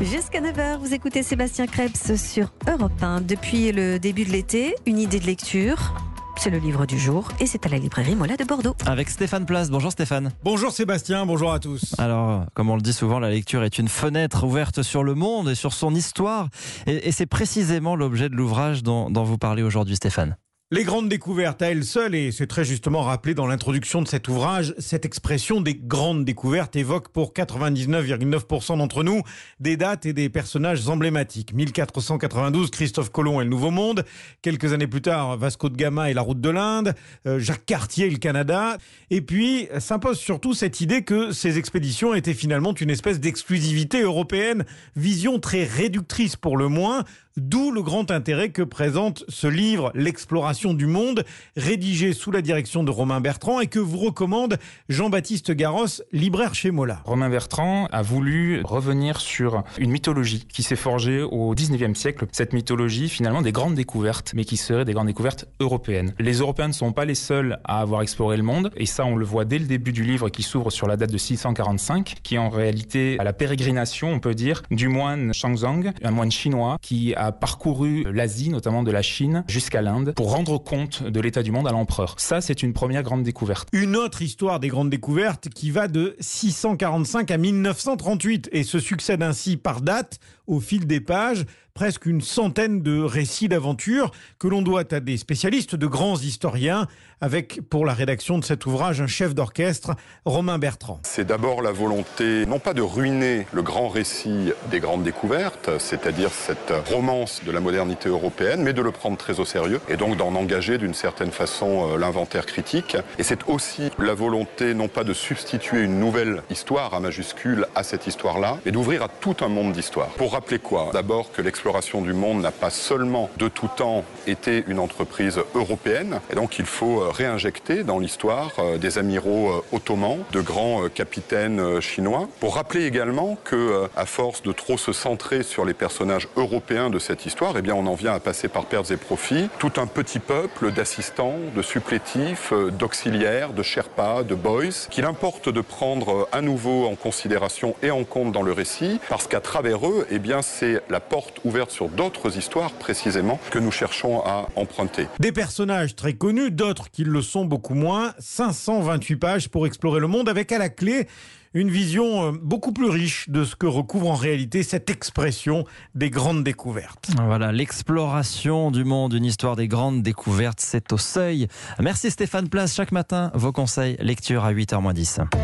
Jusqu'à 9h, vous écoutez Sébastien Krebs sur Europe 1. Depuis le début de l'été, une idée de lecture. C'est le livre du jour et c'est à la librairie Mola de Bordeaux. Avec Stéphane Place. Bonjour Stéphane. Bonjour Sébastien, bonjour à tous. Alors, comme on le dit souvent, la lecture est une fenêtre ouverte sur le monde et sur son histoire. Et, et c'est précisément l'objet de l'ouvrage dont, dont vous parlez aujourd'hui Stéphane. Les grandes découvertes à elles seules, et c'est très justement rappelé dans l'introduction de cet ouvrage, cette expression des grandes découvertes évoque pour 99,9% d'entre nous des dates et des personnages emblématiques. 1492, Christophe Colomb et le Nouveau Monde. Quelques années plus tard, Vasco de Gama et la route de l'Inde. Euh, Jacques Cartier et le Canada. Et puis, s'impose surtout cette idée que ces expéditions étaient finalement une espèce d'exclusivité européenne. Vision très réductrice pour le moins. D'où le grand intérêt que présente ce livre, L'exploration du monde, rédigé sous la direction de Romain Bertrand et que vous recommande Jean-Baptiste Garros, libraire chez Mola. Romain Bertrand a voulu revenir sur une mythologie qui s'est forgée au 19e siècle. Cette mythologie, finalement, des grandes découvertes, mais qui seraient des grandes découvertes européennes. Les Européens ne sont pas les seuls à avoir exploré le monde, et ça, on le voit dès le début du livre qui s'ouvre sur la date de 645, qui est en réalité à la pérégrination, on peut dire, du moine Shangzong, un moine chinois qui a parcouru l'Asie, notamment de la Chine, jusqu'à l'Inde, pour rendre compte de l'état du monde à l'empereur. Ça, c'est une première grande découverte. Une autre histoire des grandes découvertes qui va de 645 à 1938 et se succède ainsi par date au fil des pages presque une centaine de récits d'aventures que l'on doit à des spécialistes, de grands historiens, avec pour la rédaction de cet ouvrage un chef d'orchestre, Romain Bertrand. C'est d'abord la volonté, non pas de ruiner le grand récit des grandes découvertes, c'est-à-dire cette romance de la modernité européenne, mais de le prendre très au sérieux et donc d'en engager d'une certaine façon l'inventaire critique. Et c'est aussi la volonté, non pas de substituer une nouvelle histoire à majuscule à cette histoire-là, mais d'ouvrir à tout un monde d'histoire. Pour rappeler quoi? D'abord que l'exploration du monde n'a pas seulement de tout temps été une entreprise européenne, et donc il faut réinjecter dans l'histoire des amiraux ottomans, de grands capitaines chinois, pour rappeler également que, à force de trop se centrer sur les personnages européens de cette histoire, eh bien on en vient à passer par pertes et profits. Tout un petit peuple d'assistants, de supplétifs, d'auxiliaires, de sherpas, de boys, qu'il importe de prendre à nouveau en considération et en compte dans le récit, parce qu'à travers eux, eh bien c'est la porte ouverte sur d'autres histoires précisément que nous cherchons à emprunter. Des personnages très connus, d'autres qui le sont beaucoup moins. 528 pages pour explorer le monde avec à la clé une vision beaucoup plus riche de ce que recouvre en réalité cette expression des grandes découvertes. Voilà, l'exploration du monde, une histoire des grandes découvertes, c'est au seuil. Merci Stéphane Place, chaque matin, vos conseils, lecture à 8h10.